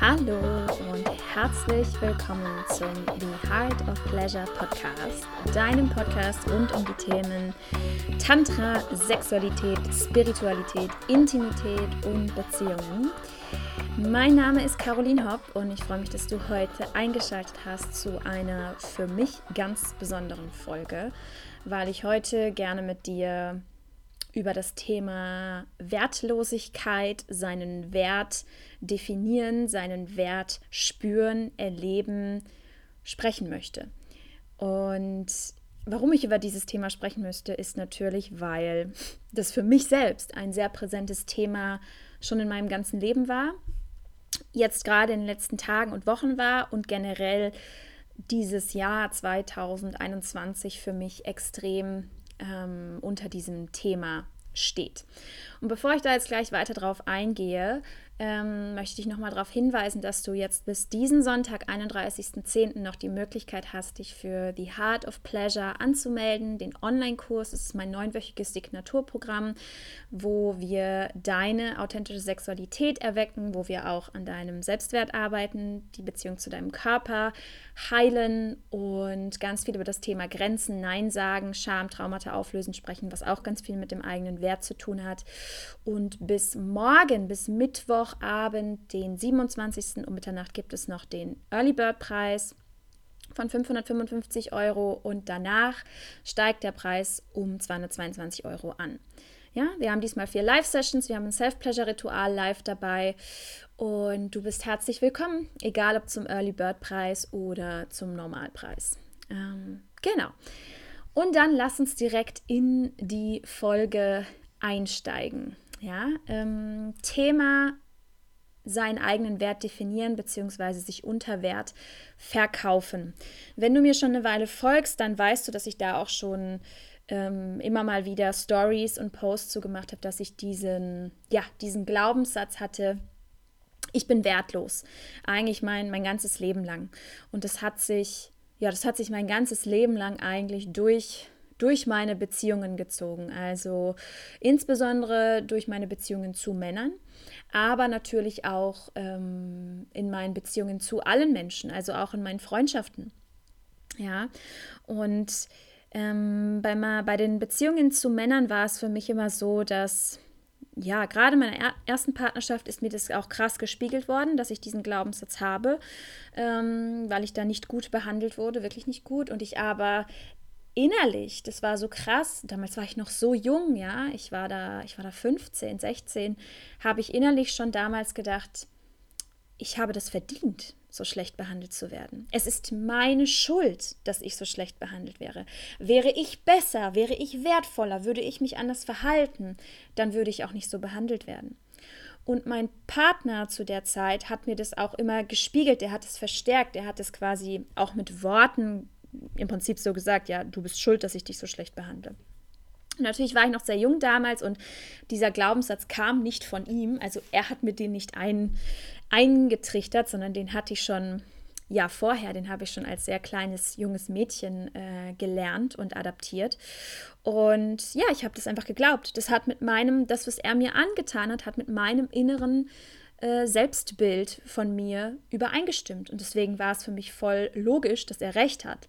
Hallo und herzlich willkommen zum The Heart of Pleasure Podcast, deinem Podcast rund um die Themen Tantra, Sexualität, Spiritualität, Intimität und Beziehungen. Mein Name ist Caroline Hopp und ich freue mich, dass du heute eingeschaltet hast zu einer für mich ganz besonderen Folge, weil ich heute gerne mit dir über das Thema Wertlosigkeit, seinen Wert definieren, seinen Wert spüren, erleben, sprechen möchte. Und warum ich über dieses Thema sprechen müsste, ist natürlich, weil das für mich selbst ein sehr präsentes Thema schon in meinem ganzen Leben war, jetzt gerade in den letzten Tagen und Wochen war und generell dieses Jahr 2021 für mich extrem ähm, unter diesem Thema steht. Und bevor ich da jetzt gleich weiter drauf eingehe, ähm, möchte ich nochmal darauf hinweisen, dass du jetzt bis diesen Sonntag, 31.10. noch die Möglichkeit hast, dich für The Heart of Pleasure anzumelden, den Online-Kurs. Ist mein neunwöchiges Signaturprogramm, wo wir deine authentische Sexualität erwecken, wo wir auch an deinem Selbstwert arbeiten, die Beziehung zu deinem Körper heilen und ganz viel über das Thema Grenzen, Nein sagen, Scham, Traumata auflösen sprechen, was auch ganz viel mit dem eigenen Wert zu tun hat. Und bis morgen, bis Mittwoch, Mittwochabend, den 27. um Mitternacht, gibt es noch den Early Bird Preis von 555 Euro und danach steigt der Preis um 222 Euro an. Ja, wir haben diesmal vier Live-Sessions, wir haben ein Self-Pleasure-Ritual live dabei und du bist herzlich willkommen, egal ob zum Early Bird Preis oder zum Normalpreis. Ähm, genau. Und dann lass uns direkt in die Folge einsteigen. Ja, ähm, Thema seinen eigenen Wert definieren bzw. sich unter Wert verkaufen. Wenn du mir schon eine Weile folgst, dann weißt du, dass ich da auch schon ähm, immer mal wieder Stories und Posts zugemacht habe, dass ich diesen, ja, diesen Glaubenssatz hatte, ich bin wertlos. Eigentlich mein, mein ganzes Leben lang. Und das hat sich, ja, das hat sich mein ganzes Leben lang eigentlich durch durch meine Beziehungen gezogen. Also insbesondere durch meine Beziehungen zu Männern, aber natürlich auch ähm, in meinen Beziehungen zu allen Menschen, also auch in meinen Freundschaften. Ja, und ähm, bei, bei den Beziehungen zu Männern war es für mich immer so, dass ja, gerade in meiner ersten Partnerschaft ist mir das auch krass gespiegelt worden, dass ich diesen Glaubenssatz habe, ähm, weil ich da nicht gut behandelt wurde, wirklich nicht gut. Und ich aber innerlich, das war so krass, damals war ich noch so jung, ja, ich war da, ich war da 15, 16, habe ich innerlich schon damals gedacht, ich habe das verdient, so schlecht behandelt zu werden. Es ist meine Schuld, dass ich so schlecht behandelt wäre. Wäre ich besser, wäre ich wertvoller, würde ich mich anders verhalten, dann würde ich auch nicht so behandelt werden. Und mein Partner zu der Zeit hat mir das auch immer gespiegelt, er hat es verstärkt, er hat es quasi auch mit Worten im Prinzip so gesagt, ja, du bist schuld, dass ich dich so schlecht behandle. Natürlich war ich noch sehr jung damals und dieser Glaubenssatz kam nicht von ihm. Also er hat mir den nicht ein, eingetrichtert, sondern den hatte ich schon ja vorher, den habe ich schon als sehr kleines junges Mädchen äh, gelernt und adaptiert. Und ja, ich habe das einfach geglaubt. Das hat mit meinem, das, was er mir angetan hat, hat mit meinem inneren äh, Selbstbild von mir übereingestimmt. Und deswegen war es für mich voll logisch, dass er recht hat.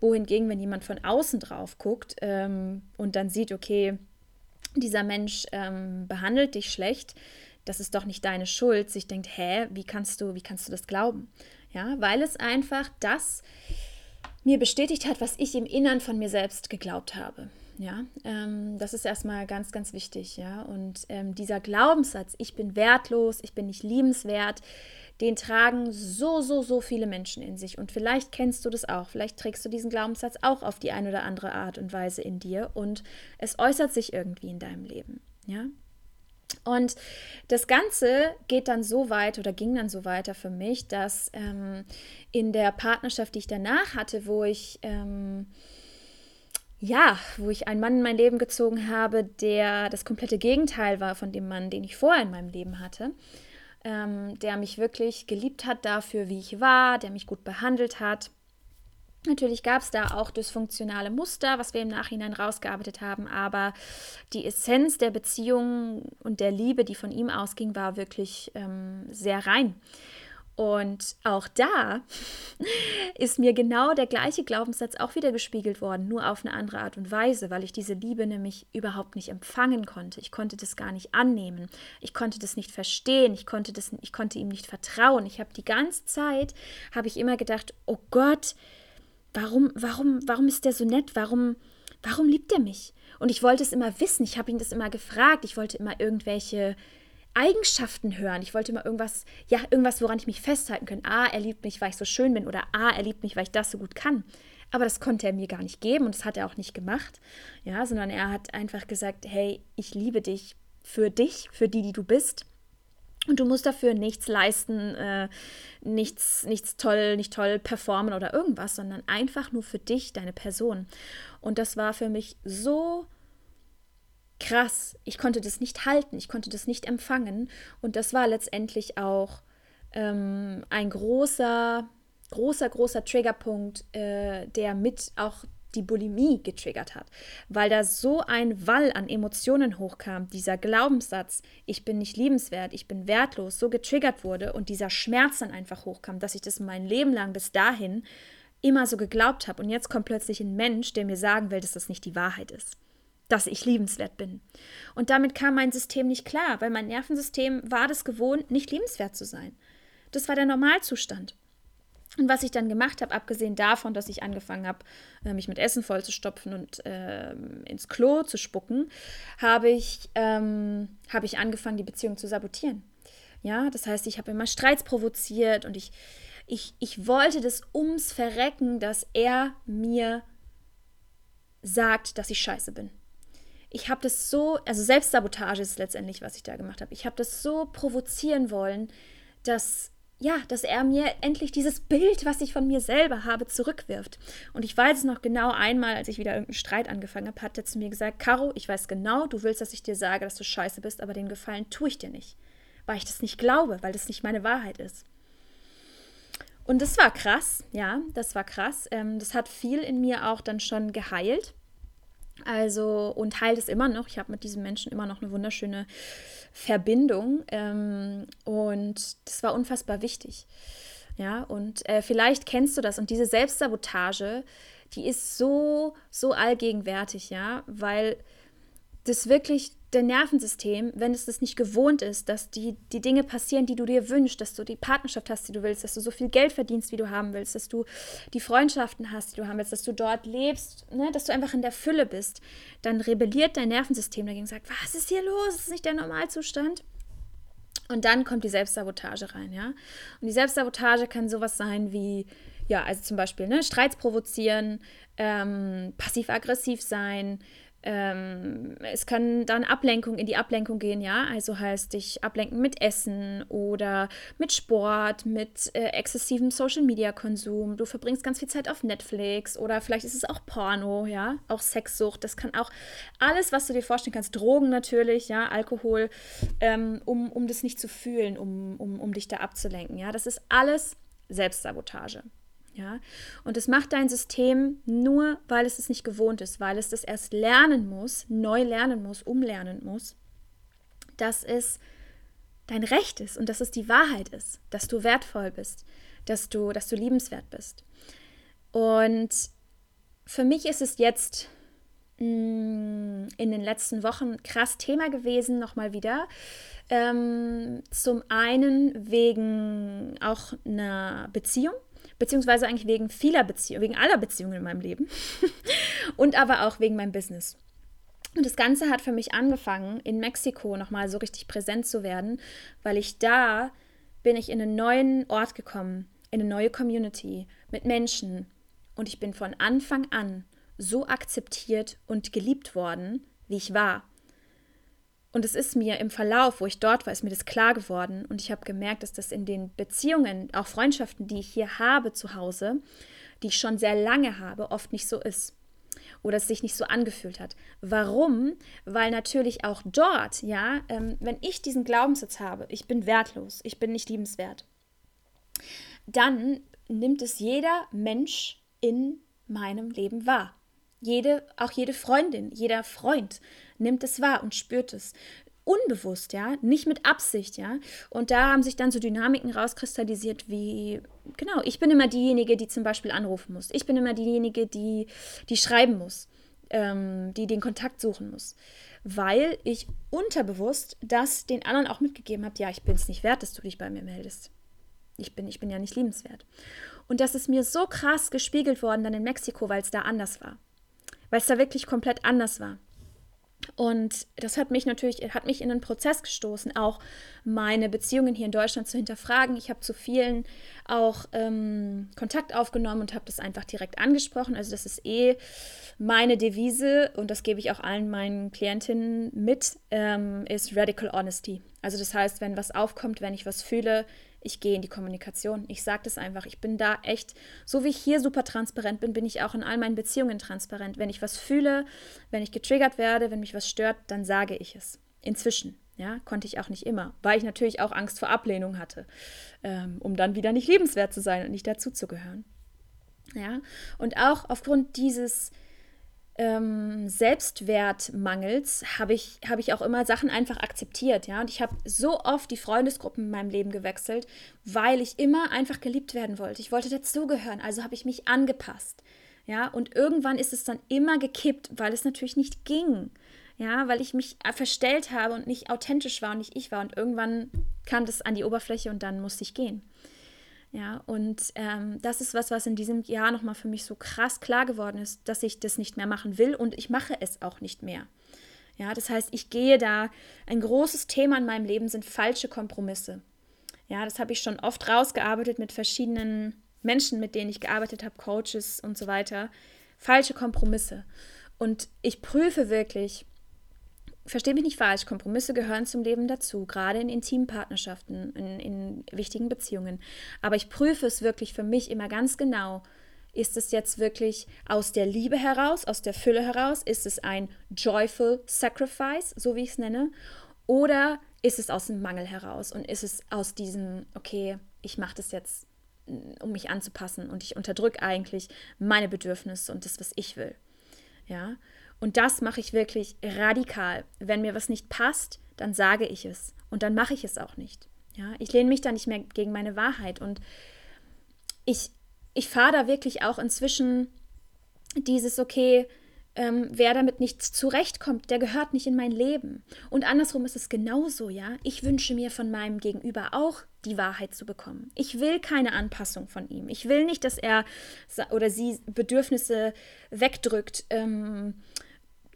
Wohingegen, wenn jemand von außen drauf guckt ähm, und dann sieht, okay, dieser Mensch ähm, behandelt dich schlecht, das ist doch nicht deine Schuld, sich denkt, hä, wie kannst du, wie kannst du das glauben? Ja, weil es einfach das mir bestätigt hat, was ich im Innern von mir selbst geglaubt habe. Ja, ähm, das ist erstmal ganz, ganz wichtig. Ja, und ähm, dieser Glaubenssatz, ich bin wertlos, ich bin nicht liebenswert, den tragen so, so, so viele Menschen in sich. Und vielleicht kennst du das auch. Vielleicht trägst du diesen Glaubenssatz auch auf die eine oder andere Art und Weise in dir und es äußert sich irgendwie in deinem Leben. Ja, und das Ganze geht dann so weit oder ging dann so weiter für mich, dass ähm, in der Partnerschaft, die ich danach hatte, wo ich ähm, ja, wo ich einen Mann in mein Leben gezogen habe, der das komplette Gegenteil war von dem Mann, den ich vorher in meinem Leben hatte, ähm, der mich wirklich geliebt hat dafür, wie ich war, der mich gut behandelt hat, Natürlich gab es da auch dysfunktionale Muster, was wir im Nachhinein rausgearbeitet haben, aber die Essenz der Beziehung und der Liebe, die von ihm ausging, war wirklich ähm, sehr rein. Und auch da ist mir genau der gleiche Glaubenssatz auch wieder gespiegelt worden, nur auf eine andere Art und Weise, weil ich diese Liebe nämlich überhaupt nicht empfangen konnte. Ich konnte das gar nicht annehmen. Ich konnte das nicht verstehen. Ich konnte, das, ich konnte ihm nicht vertrauen. Ich habe die ganze Zeit, habe ich immer gedacht, oh Gott, warum, warum, warum ist der so nett? Warum, warum liebt er mich? Und ich wollte es immer wissen. Ich habe ihn das immer gefragt. Ich wollte immer irgendwelche Eigenschaften hören. Ich wollte mal irgendwas, ja, irgendwas, woran ich mich festhalten kann. Ah, er liebt mich, weil ich so schön bin oder ah, er liebt mich, weil ich das so gut kann. Aber das konnte er mir gar nicht geben und das hat er auch nicht gemacht. Ja, sondern er hat einfach gesagt, hey, ich liebe dich für dich, für die, die du bist. Und du musst dafür nichts leisten, äh, nichts, nichts toll, nicht toll performen oder irgendwas, sondern einfach nur für dich, deine Person. Und das war für mich so krass. Ich konnte das nicht halten, ich konnte das nicht empfangen. Und das war letztendlich auch ähm, ein großer, großer, großer Triggerpunkt, äh, der mit auch die Bulimie getriggert hat, weil da so ein Wall an Emotionen hochkam, dieser Glaubenssatz, ich bin nicht liebenswert, ich bin wertlos, so getriggert wurde und dieser Schmerz dann einfach hochkam, dass ich das mein Leben lang bis dahin immer so geglaubt habe und jetzt kommt plötzlich ein Mensch, der mir sagen will, dass das nicht die Wahrheit ist dass ich liebenswert bin. Und damit kam mein System nicht klar, weil mein Nervensystem war das gewohnt, nicht liebenswert zu sein. Das war der Normalzustand. Und was ich dann gemacht habe, abgesehen davon, dass ich angefangen habe, äh, mich mit Essen vollzustopfen und äh, ins Klo zu spucken, habe ich, ähm, hab ich angefangen, die Beziehung zu sabotieren. Ja, das heißt, ich habe immer Streits provoziert und ich, ich, ich wollte das ums Verrecken, dass er mir sagt, dass ich scheiße bin ich habe das so, also Selbstsabotage ist letztendlich, was ich da gemacht habe. Ich habe das so provozieren wollen, dass ja, dass er mir endlich dieses Bild, was ich von mir selber habe, zurückwirft. Und ich weiß es noch genau einmal, als ich wieder irgendeinen Streit angefangen habe, hat er zu mir gesagt, Caro, ich weiß genau, du willst, dass ich dir sage, dass du scheiße bist, aber den Gefallen tue ich dir nicht. Weil ich das nicht glaube, weil das nicht meine Wahrheit ist. Und das war krass, ja, das war krass. Ähm, das hat viel in mir auch dann schon geheilt. Also, und heilt es immer noch. Ich habe mit diesem Menschen immer noch eine wunderschöne Verbindung. Ähm, und das war unfassbar wichtig. Ja, und äh, vielleicht kennst du das. Und diese Selbstsabotage, die ist so, so allgegenwärtig, ja, weil das wirklich dein Nervensystem, wenn es das nicht gewohnt ist, dass die, die Dinge passieren, die du dir wünschst, dass du die Partnerschaft hast, die du willst, dass du so viel Geld verdienst, wie du haben willst, dass du die Freundschaften hast, die du haben willst, dass du dort lebst, ne, dass du einfach in der Fülle bist, dann rebelliert dein Nervensystem dagegen und sagt, was ist hier los? Das ist nicht der Normalzustand. Und dann kommt die Selbstsabotage rein, ja. Und die Selbstsabotage kann sowas sein wie, ja, also zum Beispiel, ne, Streits provozieren, ähm, passiv-aggressiv sein, ähm, es kann dann Ablenkung in die Ablenkung gehen, ja. Also heißt dich ablenken mit Essen oder mit Sport, mit äh, exzessivem Social Media Konsum. Du verbringst ganz viel Zeit auf Netflix oder vielleicht ist es auch Porno, ja. Auch Sexsucht. Das kann auch alles, was du dir vorstellen kannst. Drogen natürlich, ja. Alkohol, ähm, um, um das nicht zu fühlen, um, um, um dich da abzulenken, ja. Das ist alles Selbstsabotage. Ja? Und es macht dein System nur, weil es es nicht gewohnt ist, weil es das erst lernen muss, neu lernen muss, umlernen muss, dass es dein Recht ist und dass es die Wahrheit ist, dass du wertvoll bist, dass du, dass du liebenswert bist. Und für mich ist es jetzt mm, in den letzten Wochen krass Thema gewesen, nochmal wieder. Ähm, zum einen wegen auch einer Beziehung, beziehungsweise eigentlich wegen vieler Beziehungen, wegen aller Beziehungen in meinem Leben und aber auch wegen meinem Business. Und das Ganze hat für mich angefangen, in Mexiko nochmal so richtig präsent zu werden, weil ich da bin ich in einen neuen Ort gekommen, in eine neue Community mit Menschen und ich bin von Anfang an so akzeptiert und geliebt worden, wie ich war. Und es ist mir im Verlauf, wo ich dort war, ist mir das klar geworden. Und ich habe gemerkt, dass das in den Beziehungen, auch Freundschaften, die ich hier habe zu Hause, die ich schon sehr lange habe, oft nicht so ist. Oder es sich nicht so angefühlt hat. Warum? Weil natürlich auch dort, ja, ähm, wenn ich diesen Glaubenssatz habe, ich bin wertlos, ich bin nicht liebenswert, dann nimmt es jeder Mensch in meinem Leben wahr. Jede, auch jede Freundin, jeder Freund nimmt es wahr und spürt es. Unbewusst, ja, nicht mit Absicht, ja. Und da haben sich dann so Dynamiken rauskristallisiert, wie, genau, ich bin immer diejenige, die zum Beispiel anrufen muss. Ich bin immer diejenige, die, die schreiben muss, ähm, die den Kontakt suchen muss. Weil ich unterbewusst das den anderen auch mitgegeben habe, ja, ich bin es nicht wert, dass du dich bei mir meldest. Ich bin, ich bin ja nicht liebenswert. Und das ist mir so krass gespiegelt worden dann in Mexiko, weil es da anders war weil es da wirklich komplett anders war. Und das hat mich natürlich, hat mich in einen Prozess gestoßen, auch meine Beziehungen hier in Deutschland zu hinterfragen. Ich habe zu vielen auch ähm, Kontakt aufgenommen und habe das einfach direkt angesprochen. Also das ist eh meine Devise und das gebe ich auch allen meinen Klientinnen mit, ähm, ist Radical Honesty. Also das heißt, wenn was aufkommt, wenn ich was fühle, ich gehe in die Kommunikation. Ich sage das einfach. Ich bin da echt, so wie ich hier super transparent bin, bin ich auch in all meinen Beziehungen transparent. Wenn ich was fühle, wenn ich getriggert werde, wenn mich was stört, dann sage ich es. Inzwischen. Ja, konnte ich auch nicht immer, weil ich natürlich auch Angst vor Ablehnung hatte, ähm, um dann wieder nicht liebenswert zu sein und nicht dazuzugehören. Ja, und auch aufgrund dieses ähm, Selbstwertmangels habe ich, hab ich auch immer Sachen einfach akzeptiert, ja. Und ich habe so oft die Freundesgruppen in meinem Leben gewechselt, weil ich immer einfach geliebt werden wollte. Ich wollte dazugehören, also habe ich mich angepasst. Ja, und irgendwann ist es dann immer gekippt, weil es natürlich nicht ging. Ja, weil ich mich verstellt habe und nicht authentisch war und nicht ich war. Und irgendwann kam das an die Oberfläche und dann musste ich gehen. Ja, und ähm, das ist was, was in diesem Jahr nochmal für mich so krass klar geworden ist, dass ich das nicht mehr machen will und ich mache es auch nicht mehr. Ja, das heißt, ich gehe da, ein großes Thema in meinem Leben sind falsche Kompromisse. Ja, das habe ich schon oft rausgearbeitet mit verschiedenen Menschen, mit denen ich gearbeitet habe, Coaches und so weiter. Falsche Kompromisse. Und ich prüfe wirklich, verstehe mich nicht falsch, Kompromisse gehören zum Leben dazu, gerade in intimen Partnerschaften, in, in wichtigen Beziehungen. Aber ich prüfe es wirklich für mich immer ganz genau. Ist es jetzt wirklich aus der Liebe heraus, aus der Fülle heraus? Ist es ein joyful sacrifice, so wie ich es nenne? Oder ist es aus dem Mangel heraus und ist es aus diesem, okay, ich mache das jetzt, mm, um mich anzupassen und ich unterdrücke eigentlich meine Bedürfnisse und das, was ich will? Ja, und das mache ich wirklich radikal. Wenn mir was nicht passt, dann sage ich es und dann mache ich es auch nicht. Ja, ich lehne mich da nicht mehr gegen meine Wahrheit und ich, ich fahre da wirklich auch inzwischen dieses, okay, ähm, wer damit nicht zurechtkommt, der gehört nicht in mein Leben. Und andersrum ist es genauso, ja. Ich wünsche mir von meinem Gegenüber auch die Wahrheit zu bekommen. Ich will keine Anpassung von ihm. Ich will nicht, dass er oder sie Bedürfnisse wegdrückt. Ähm,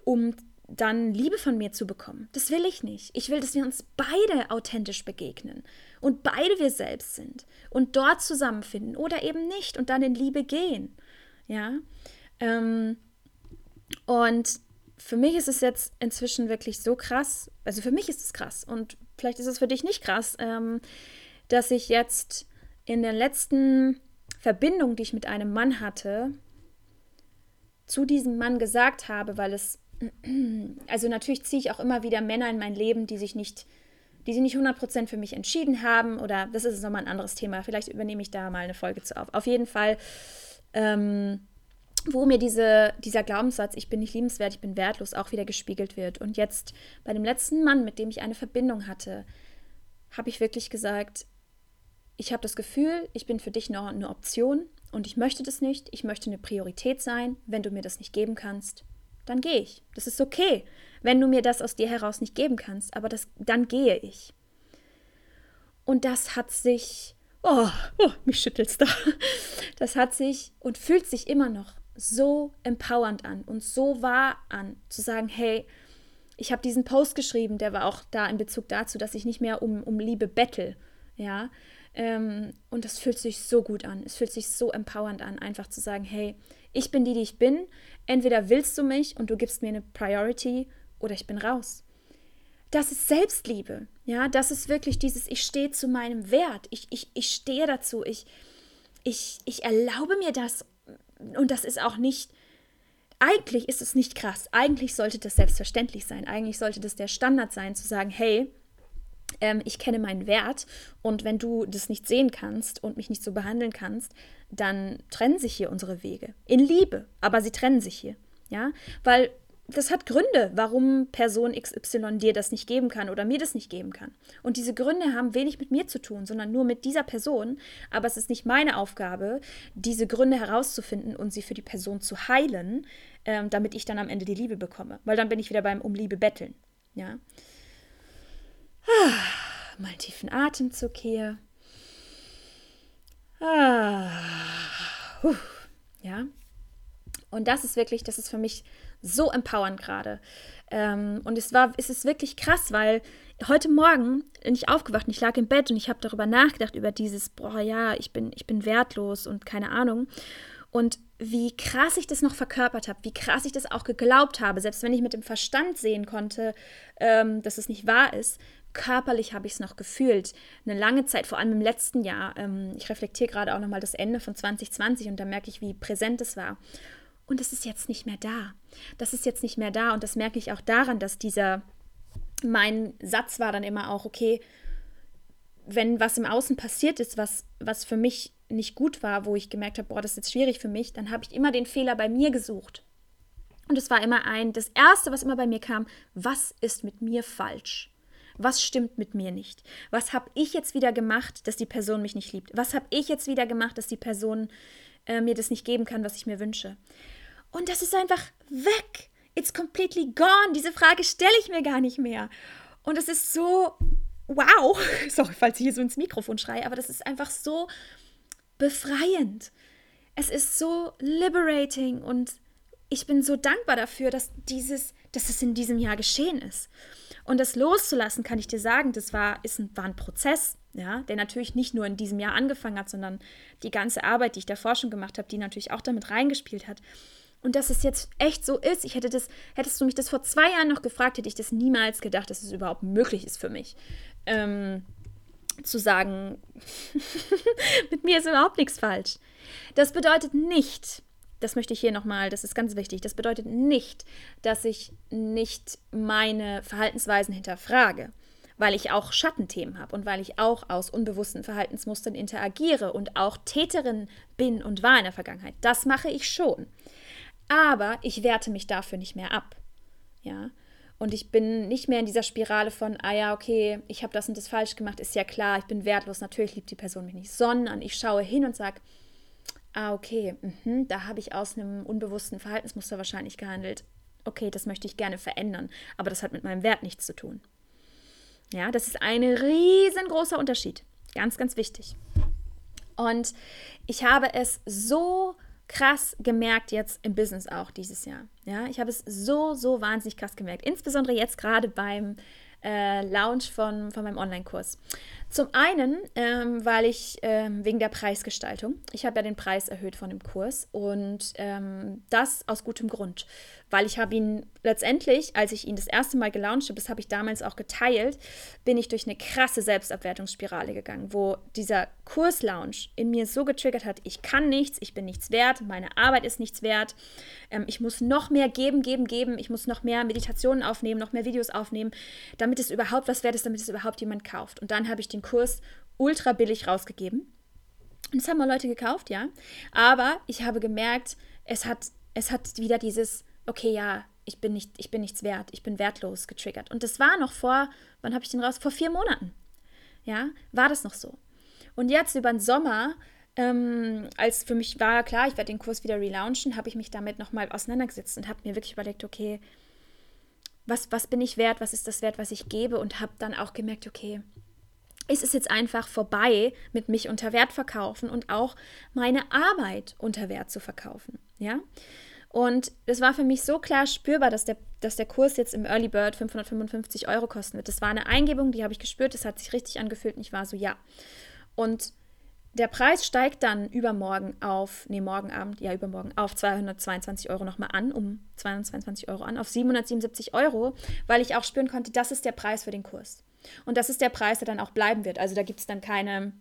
um dann Liebe von mir zu bekommen. Das will ich nicht. Ich will, dass wir uns beide authentisch begegnen und beide wir selbst sind und dort zusammenfinden oder eben nicht und dann in Liebe gehen. Ja. Ähm, und für mich ist es jetzt inzwischen wirklich so krass, also für mich ist es krass und vielleicht ist es für dich nicht krass, ähm, dass ich jetzt in der letzten Verbindung, die ich mit einem Mann hatte, zu diesem Mann gesagt habe, weil es also natürlich ziehe ich auch immer wieder Männer in mein Leben, die sich nicht, die sich nicht 100% für mich entschieden haben oder das ist nochmal ein anderes Thema. Vielleicht übernehme ich da mal eine Folge zu auf. Auf jeden Fall, ähm, wo mir diese, dieser Glaubenssatz, ich bin nicht liebenswert, ich bin wertlos, auch wieder gespiegelt wird. Und jetzt bei dem letzten Mann, mit dem ich eine Verbindung hatte, habe ich wirklich gesagt, ich habe das Gefühl, ich bin für dich noch eine Option und ich möchte das nicht. Ich möchte eine Priorität sein. Wenn du mir das nicht geben kannst, dann gehe ich. Das ist okay, wenn du mir das aus dir heraus nicht geben kannst, aber das, dann gehe ich. Und das hat sich, oh, oh mich schüttelt's da. Das hat sich und fühlt sich immer noch so empowernd an und so wahr an, zu sagen, hey, ich habe diesen Post geschrieben, der war auch da in Bezug dazu, dass ich nicht mehr um, um Liebe bettel, ja. Ähm, und das fühlt sich so gut an. Es fühlt sich so empowernd an, einfach zu sagen, hey, ich bin die, die ich bin. Entweder willst du mich und du gibst mir eine Priority oder ich bin raus. Das ist Selbstliebe. Ja, das ist wirklich dieses, ich stehe zu meinem Wert. Ich, ich, ich stehe dazu. Ich, ich, ich erlaube mir das. Und das ist auch nicht, eigentlich ist es nicht krass. Eigentlich sollte das selbstverständlich sein. Eigentlich sollte das der Standard sein, zu sagen, hey, ähm, ich kenne meinen Wert und wenn du das nicht sehen kannst und mich nicht so behandeln kannst, dann trennen sich hier unsere Wege. In Liebe, aber sie trennen sich hier. Ja, weil das hat Gründe, warum Person XY dir das nicht geben kann oder mir das nicht geben kann. Und diese Gründe haben wenig mit mir zu tun, sondern nur mit dieser Person. Aber es ist nicht meine Aufgabe, diese Gründe herauszufinden und sie für die Person zu heilen, ähm, damit ich dann am Ende die Liebe bekomme. Weil dann bin ich wieder beim Um Liebe betteln. Ja. Ah, mal tiefen Atemzug hier. Ah, ja. Und das ist wirklich, das ist für mich so empowernd gerade. Ähm, und es war, es ist wirklich krass, weil heute Morgen bin ich aufgewacht und ich lag im Bett und ich habe darüber nachgedacht, über dieses, boah, ja, ich bin, ich bin wertlos und keine Ahnung. Und wie krass ich das noch verkörpert habe, wie krass ich das auch geglaubt habe, selbst wenn ich mit dem Verstand sehen konnte, ähm, dass es nicht wahr ist, körperlich habe ich es noch gefühlt. Eine lange Zeit, vor allem im letzten Jahr. Ähm, ich reflektiere gerade auch nochmal das Ende von 2020 und da merke ich, wie präsent es war. Und es ist jetzt nicht mehr da. Das ist jetzt nicht mehr da. Und das merke ich auch daran, dass dieser, mein Satz war dann immer auch, okay, wenn was im Außen passiert ist, was, was für mich nicht gut war, wo ich gemerkt habe, boah, das ist jetzt schwierig für mich, dann habe ich immer den Fehler bei mir gesucht. Und es war immer ein, das Erste, was immer bei mir kam, was ist mit mir falsch? Was stimmt mit mir nicht? Was habe ich jetzt wieder gemacht, dass die Person mich nicht liebt? Was habe ich jetzt wieder gemacht, dass die Person äh, mir das nicht geben kann, was ich mir wünsche? Und das ist einfach weg. It's completely gone. Diese Frage stelle ich mir gar nicht mehr. Und es ist so, wow. Sorry, falls ich hier so ins Mikrofon schreie, aber das ist einfach so befreiend. Es ist so liberating und ich bin so dankbar dafür, dass dieses, dass es in diesem Jahr geschehen ist. Und das loszulassen, kann ich dir sagen, das war, ist ein, war ein Prozess, ja, der natürlich nicht nur in diesem Jahr angefangen hat, sondern die ganze Arbeit, die ich davor schon gemacht habe, die natürlich auch damit reingespielt hat. Und dass es jetzt echt so ist, ich hätte das, hättest du mich das vor zwei Jahren noch gefragt, hätte ich das niemals gedacht, dass es überhaupt möglich ist für mich. Ähm, zu sagen, mit mir ist überhaupt nichts falsch. Das bedeutet nicht, das möchte ich hier nochmal, das ist ganz wichtig, das bedeutet nicht, dass ich nicht meine Verhaltensweisen hinterfrage, weil ich auch Schattenthemen habe und weil ich auch aus unbewussten Verhaltensmustern interagiere und auch Täterin bin und war in der Vergangenheit. Das mache ich schon aber ich werte mich dafür nicht mehr ab. Ja. Und ich bin nicht mehr in dieser Spirale von, ah ja, okay, ich habe das und das falsch gemacht, ist ja klar, ich bin wertlos, natürlich liebt die Person mich nicht, sondern ich schaue hin und sage, ah, okay, mh, da habe ich aus einem unbewussten Verhaltensmuster wahrscheinlich gehandelt. Okay, das möchte ich gerne verändern, aber das hat mit meinem Wert nichts zu tun. Ja, das ist ein riesengroßer Unterschied. Ganz, ganz wichtig. Und ich habe es so krass gemerkt jetzt im Business auch dieses Jahr. Ja, ich habe es so, so wahnsinnig krass gemerkt. Insbesondere jetzt gerade beim äh, Launch von, von meinem Online-Kurs. Zum einen, ähm, weil ich ähm, wegen der Preisgestaltung, ich habe ja den Preis erhöht von dem Kurs und ähm, das aus gutem Grund, weil ich habe ihn letztendlich, als ich ihn das erste Mal gelauncht habe, das habe ich damals auch geteilt, bin ich durch eine krasse Selbstabwertungsspirale gegangen, wo dieser Kurslaunch in mir so getriggert hat, ich kann nichts, ich bin nichts wert, meine Arbeit ist nichts wert, ähm, ich muss noch mehr geben, geben, geben, ich muss noch mehr Meditationen aufnehmen, noch mehr Videos aufnehmen, damit es überhaupt was wert ist, damit es überhaupt jemand kauft. Und dann habe ich den Kurs ultra billig rausgegeben. Und das haben mal Leute gekauft, ja. Aber ich habe gemerkt, es hat, es hat wieder dieses, okay, ja, ich bin, nicht, ich bin nichts wert, ich bin wertlos getriggert. Und das war noch vor, wann habe ich den raus? Vor vier Monaten. Ja, war das noch so. Und jetzt über den Sommer, ähm, als für mich war klar, ich werde den Kurs wieder relaunchen, habe ich mich damit nochmal auseinandergesetzt und habe mir wirklich überlegt, okay, was, was bin ich wert, was ist das wert, was ich gebe und habe dann auch gemerkt, okay, ist es jetzt einfach vorbei mit mich unter Wert verkaufen und auch meine Arbeit unter Wert zu verkaufen. Ja. Und es war für mich so klar spürbar, dass der, dass der Kurs jetzt im Early Bird 555 Euro kosten wird. Das war eine Eingebung, die habe ich gespürt, das hat sich richtig angefühlt und ich war so, ja. Und der Preis steigt dann übermorgen auf, nee, morgen Abend, ja, übermorgen auf 222 Euro nochmal an, um 222 Euro an, auf 777 Euro, weil ich auch spüren konnte, das ist der Preis für den Kurs. Und das ist der Preis, der dann auch bleiben wird. Also da gibt es dann keine,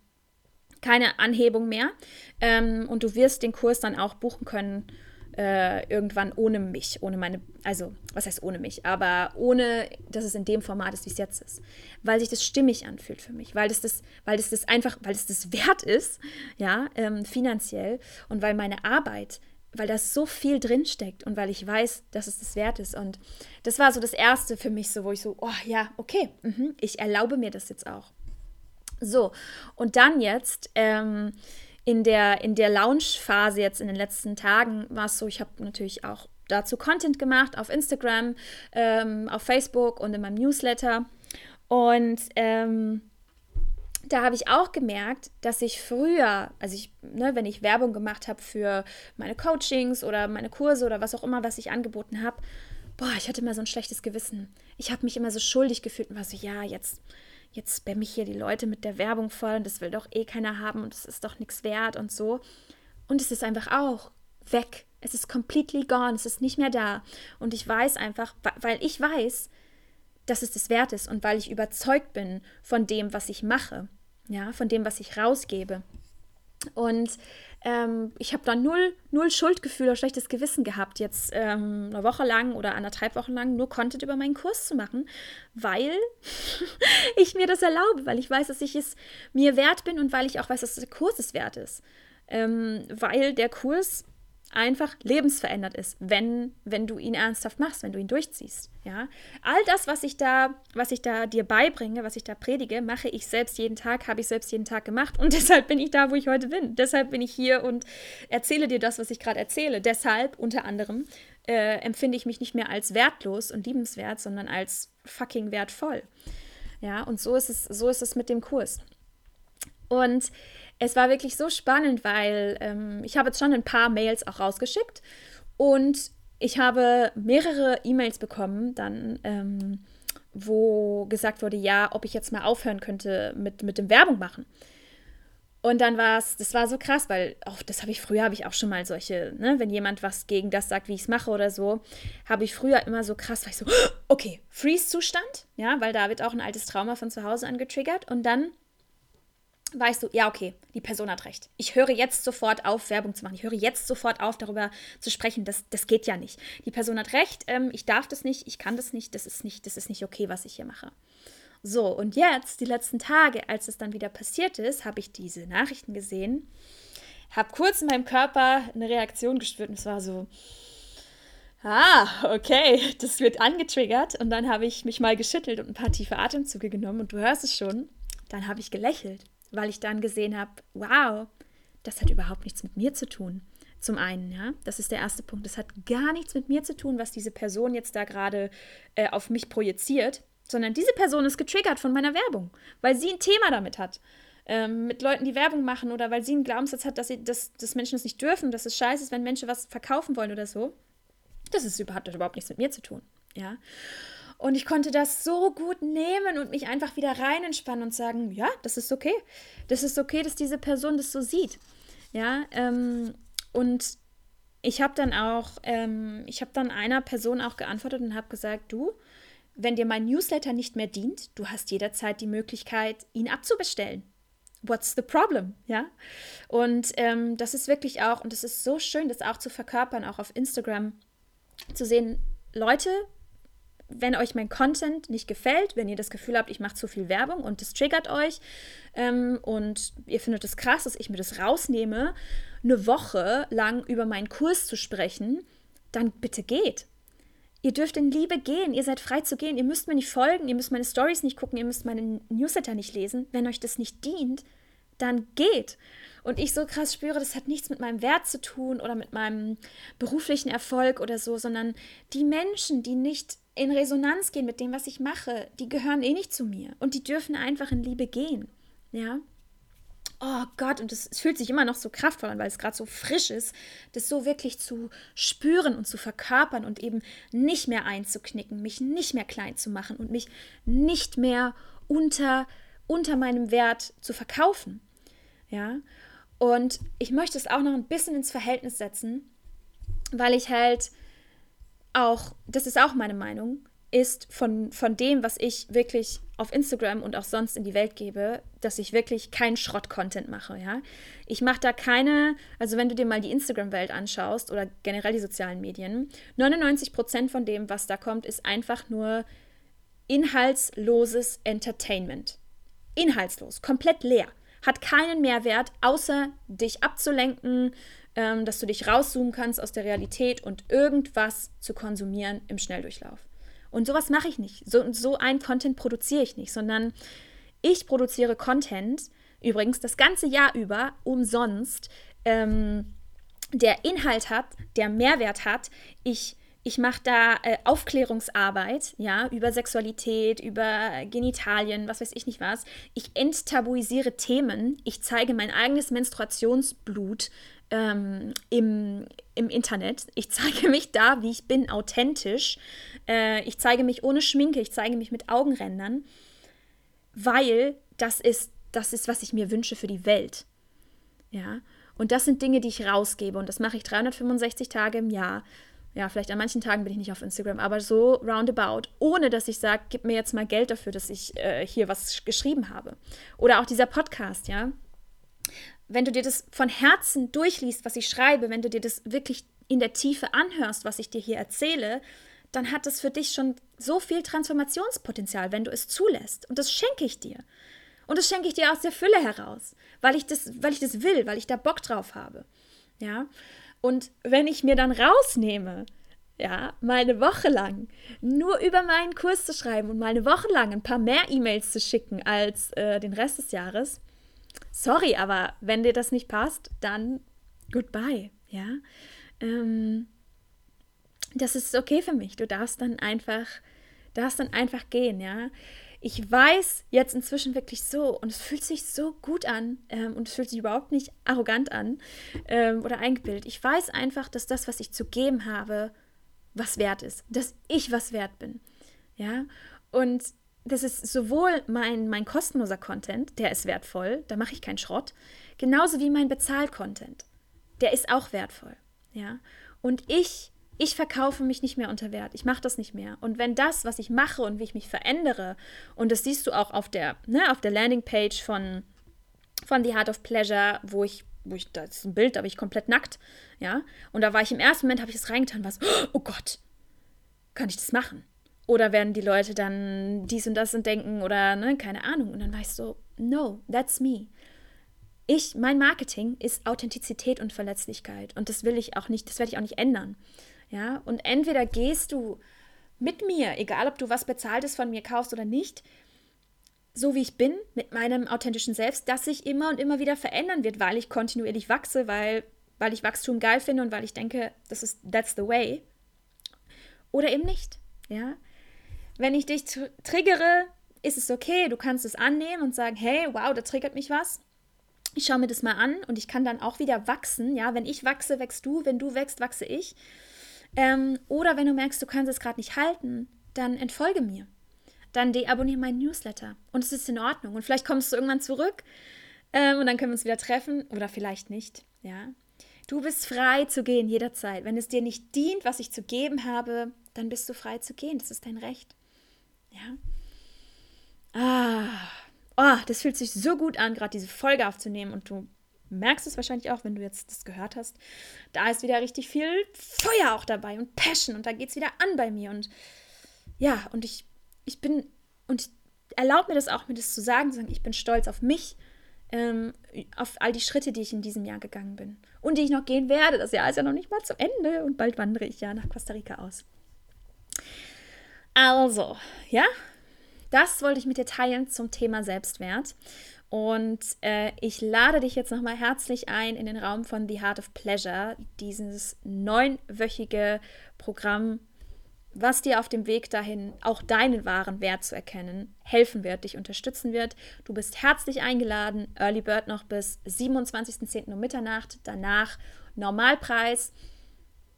keine Anhebung mehr. Ähm, und du wirst den Kurs dann auch buchen können äh, irgendwann ohne mich, ohne meine, also was heißt ohne mich, aber ohne, dass es in dem Format ist, wie es jetzt ist, weil sich das stimmig anfühlt für mich, weil das das, weil das, das einfach, weil es das wert ist, ja, ähm, finanziell und weil meine Arbeit weil das so viel drinsteckt und weil ich weiß, dass es das wert ist. Und das war so das Erste für mich, so wo ich so, oh ja, okay, mh, ich erlaube mir das jetzt auch. So, und dann jetzt ähm, in der, in der Launch-Phase jetzt in den letzten Tagen war es so, ich habe natürlich auch dazu Content gemacht auf Instagram, ähm, auf Facebook und in meinem Newsletter. Und ähm, da habe ich auch gemerkt, dass ich früher, also ich, ne, wenn ich Werbung gemacht habe für meine Coachings oder meine Kurse oder was auch immer, was ich angeboten habe, boah, ich hatte immer so ein schlechtes Gewissen. Ich habe mich immer so schuldig gefühlt und war so, ja, jetzt jetzt spamme ich hier die Leute mit der Werbung voll und das will doch eh keiner haben und es ist doch nichts wert und so. Und es ist einfach auch weg. Es ist completely gone, es ist nicht mehr da. Und ich weiß einfach, weil ich weiß, dass es das wert ist und weil ich überzeugt bin von dem, was ich mache, ja, von dem, was ich rausgebe. Und ähm, ich habe dann null, null Schuldgefühl oder schlechtes Gewissen gehabt, jetzt ähm, eine Woche lang oder anderthalb Wochen lang nur Content über meinen Kurs zu machen, weil ich mir das erlaube, weil ich weiß, dass ich es mir wert bin und weil ich auch weiß, dass der Kurs es wert ist. Ähm, weil der Kurs einfach lebensverändert ist, wenn, wenn du ihn ernsthaft machst, wenn du ihn durchziehst. Ja? All das, was ich da, was ich da dir beibringe, was ich da predige, mache ich selbst jeden Tag, habe ich selbst jeden Tag gemacht und deshalb bin ich da, wo ich heute bin. Deshalb bin ich hier und erzähle dir das, was ich gerade erzähle. Deshalb unter anderem äh, empfinde ich mich nicht mehr als wertlos und liebenswert, sondern als fucking wertvoll. Ja, und so ist es, so ist es mit dem Kurs. Und es war wirklich so spannend, weil ähm, ich habe jetzt schon ein paar Mails auch rausgeschickt und ich habe mehrere E-Mails bekommen, dann, ähm, wo gesagt wurde, ja, ob ich jetzt mal aufhören könnte mit, mit dem Werbung machen. Und dann war es, das war so krass, weil auch das habe ich früher, habe ich auch schon mal solche, ne, wenn jemand was gegen das sagt, wie ich es mache oder so, habe ich früher immer so krass, weil ich so, okay, Freeze-Zustand, ja, weil da wird auch ein altes Trauma von zu Hause angetriggert und dann weißt du, ja, okay, die Person hat recht. Ich höre jetzt sofort auf, Werbung zu machen. Ich höre jetzt sofort auf, darüber zu sprechen. Das, das geht ja nicht. Die Person hat recht, ähm, ich darf das nicht, ich kann das nicht, das ist nicht, das ist nicht okay, was ich hier mache. So, und jetzt, die letzten Tage, als es dann wieder passiert ist, habe ich diese Nachrichten gesehen, habe kurz in meinem Körper eine Reaktion gespürt und es war so, ah, okay, das wird angetriggert. Und dann habe ich mich mal geschüttelt und ein paar tiefe Atemzüge genommen und du hörst es schon. Dann habe ich gelächelt weil ich dann gesehen habe, wow, das hat überhaupt nichts mit mir zu tun. Zum einen, ja, das ist der erste Punkt. Das hat gar nichts mit mir zu tun, was diese Person jetzt da gerade äh, auf mich projiziert, sondern diese Person ist getriggert von meiner Werbung, weil sie ein Thema damit hat. Ähm, mit Leuten, die Werbung machen oder weil sie einen Glaubenssatz hat, dass, sie, dass, dass Menschen es nicht dürfen, dass es scheiße ist, wenn Menschen was verkaufen wollen oder so. Das ist überhaupt, hat überhaupt nichts mit mir zu tun. Ja. Und ich konnte das so gut nehmen und mich einfach wieder rein entspannen und sagen, ja, das ist okay. Das ist okay, dass diese Person das so sieht. Ja, ähm, und ich habe dann auch, ähm, ich habe dann einer Person auch geantwortet und habe gesagt, du, wenn dir mein Newsletter nicht mehr dient, du hast jederzeit die Möglichkeit, ihn abzubestellen. What's the problem? Ja. Und ähm, das ist wirklich auch, und es ist so schön, das auch zu verkörpern, auch auf Instagram, zu sehen, Leute, wenn euch mein Content nicht gefällt, wenn ihr das Gefühl habt, ich mache zu viel Werbung und das triggert euch ähm, und ihr findet es das krass, dass ich mir das rausnehme, eine Woche lang über meinen Kurs zu sprechen, dann bitte geht. Ihr dürft in Liebe gehen, ihr seid frei zu gehen, ihr müsst mir nicht folgen, ihr müsst meine Stories nicht gucken, ihr müsst meine Newsletter nicht lesen. Wenn euch das nicht dient, dann geht. Und ich so krass spüre, das hat nichts mit meinem Wert zu tun oder mit meinem beruflichen Erfolg oder so, sondern die Menschen, die nicht in Resonanz gehen mit dem, was ich mache, die gehören eh nicht zu mir und die dürfen einfach in Liebe gehen. Ja. Oh Gott, und es fühlt sich immer noch so kraftvoll an, weil es gerade so frisch ist, das so wirklich zu spüren und zu verkörpern und eben nicht mehr einzuknicken, mich nicht mehr klein zu machen und mich nicht mehr unter, unter meinem Wert zu verkaufen. Ja. Und ich möchte es auch noch ein bisschen ins Verhältnis setzen, weil ich halt auch, das ist auch meine Meinung, ist von, von dem, was ich wirklich auf Instagram und auch sonst in die Welt gebe, dass ich wirklich keinen Schrott-Content mache, ja. Ich mache da keine, also wenn du dir mal die Instagram-Welt anschaust oder generell die sozialen Medien, 99 Prozent von dem, was da kommt, ist einfach nur inhaltsloses Entertainment. Inhaltslos, komplett leer. Hat keinen Mehrwert, außer dich abzulenken, ähm, dass du dich rauszoomen kannst aus der Realität und irgendwas zu konsumieren im Schnelldurchlauf. Und sowas mache ich nicht. So, so ein Content produziere ich nicht, sondern ich produziere Content, übrigens das ganze Jahr über, umsonst, ähm, der Inhalt hat, der Mehrwert hat. Ich ich mache da äh, Aufklärungsarbeit, ja, über Sexualität, über Genitalien, was weiß ich nicht was. Ich enttabuisiere Themen. Ich zeige mein eigenes Menstruationsblut ähm, im, im Internet. Ich zeige mich da, wie ich bin, authentisch. Äh, ich zeige mich ohne Schminke. Ich zeige mich mit Augenrändern, weil das ist, das ist, was ich mir wünsche für die Welt. Ja. Und das sind Dinge, die ich rausgebe. Und das mache ich 365 Tage im Jahr ja, vielleicht an manchen Tagen bin ich nicht auf Instagram, aber so roundabout, ohne dass ich sage, gib mir jetzt mal Geld dafür, dass ich äh, hier was geschrieben habe. Oder auch dieser Podcast, ja. Wenn du dir das von Herzen durchliest, was ich schreibe, wenn du dir das wirklich in der Tiefe anhörst, was ich dir hier erzähle, dann hat das für dich schon so viel Transformationspotenzial, wenn du es zulässt. Und das schenke ich dir. Und das schenke ich dir aus der Fülle heraus, weil ich das, weil ich das will, weil ich da Bock drauf habe. Ja. Und wenn ich mir dann rausnehme, ja, mal Woche lang nur über meinen Kurs zu schreiben und mal eine Woche lang ein paar mehr E-Mails zu schicken als äh, den Rest des Jahres, sorry, aber wenn dir das nicht passt, dann goodbye, ja. Ähm, das ist okay für mich. Du darfst dann einfach, darfst dann einfach gehen, ja ich weiß jetzt inzwischen wirklich so und es fühlt sich so gut an ähm, und es fühlt sich überhaupt nicht arrogant an ähm, oder eingebildet. Ich weiß einfach, dass das, was ich zu geben habe, was wert ist, dass ich was wert bin. Ja, und das ist sowohl mein, mein kostenloser Content, der ist wertvoll, da mache ich keinen Schrott, genauso wie mein Bezahl-Content, der ist auch wertvoll. Ja, und ich ich verkaufe mich nicht mehr unter Wert. Ich mache das nicht mehr. Und wenn das, was ich mache und wie ich mich verändere, und das siehst du auch auf der, ne, auf der Landingpage von, von The Heart of Pleasure, wo ich, wo ich, da ist ein Bild, da bin ich komplett nackt, ja. Und da war ich im ersten Moment, habe ich es reingetan, was, oh Gott, kann ich das machen? Oder werden die Leute dann dies und das und denken oder, ne, keine Ahnung. Und dann war ich so, no, that's me. Ich, mein Marketing ist Authentizität und Verletzlichkeit. Und das will ich auch nicht, das werde ich auch nicht ändern. Ja, und entweder gehst du mit mir, egal ob du was Bezahltes von mir kaufst oder nicht, so wie ich bin, mit meinem authentischen Selbst, das sich immer und immer wieder verändern wird, weil ich kontinuierlich wachse, weil, weil ich Wachstum geil finde und weil ich denke, das ist that's the way. Oder eben nicht. Ja? Wenn ich dich tr triggere, ist es okay, du kannst es annehmen und sagen, hey, wow, da triggert mich was. Ich schaue mir das mal an und ich kann dann auch wieder wachsen. Ja, wenn ich wachse, wächst du, wenn du wächst, wachse ich. Ähm, oder wenn du merkst, du kannst es gerade nicht halten, dann entfolge mir. Dann deabonniere meinen Newsletter. Und es ist in Ordnung. Und vielleicht kommst du irgendwann zurück ähm, und dann können wir uns wieder treffen. Oder vielleicht nicht. Ja. Du bist frei zu gehen jederzeit. Wenn es dir nicht dient, was ich zu geben habe, dann bist du frei zu gehen. Das ist dein Recht. Ja. Ah. Oh, das fühlt sich so gut an, gerade diese Folge aufzunehmen und du merkst es wahrscheinlich auch, wenn du jetzt das gehört hast. Da ist wieder richtig viel Feuer auch dabei und Passion und da geht es wieder an bei mir. Und ja, und ich, ich bin, und erlaub mir das auch, mir das zu sagen, zu sagen, ich bin stolz auf mich, ähm, auf all die Schritte, die ich in diesem Jahr gegangen bin und die ich noch gehen werde. Das Jahr ist ja noch nicht mal zu Ende und bald wandere ich ja nach Costa Rica aus. Also, ja, das wollte ich mit dir teilen zum Thema Selbstwert. Und äh, ich lade dich jetzt nochmal herzlich ein in den Raum von The Heart of Pleasure, dieses neunwöchige Programm, was dir auf dem Weg dahin auch deinen wahren Wert zu erkennen helfen wird, dich unterstützen wird. Du bist herzlich eingeladen. Early Bird noch bis 27.10. um Mitternacht. Danach Normalpreis.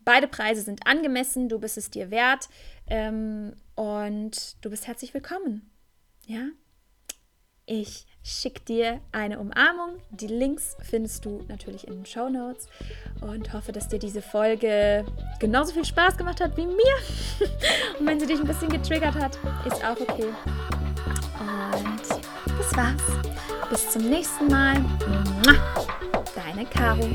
Beide Preise sind angemessen. Du bist es dir wert. Ähm, und du bist herzlich willkommen. Ja? Ich schick dir eine Umarmung. Die Links findest du natürlich in den Show Notes und hoffe, dass dir diese Folge genauso viel Spaß gemacht hat wie mir. und wenn sie dich ein bisschen getriggert hat, ist auch okay. Und das war's. Bis zum nächsten Mal. Deine Caro.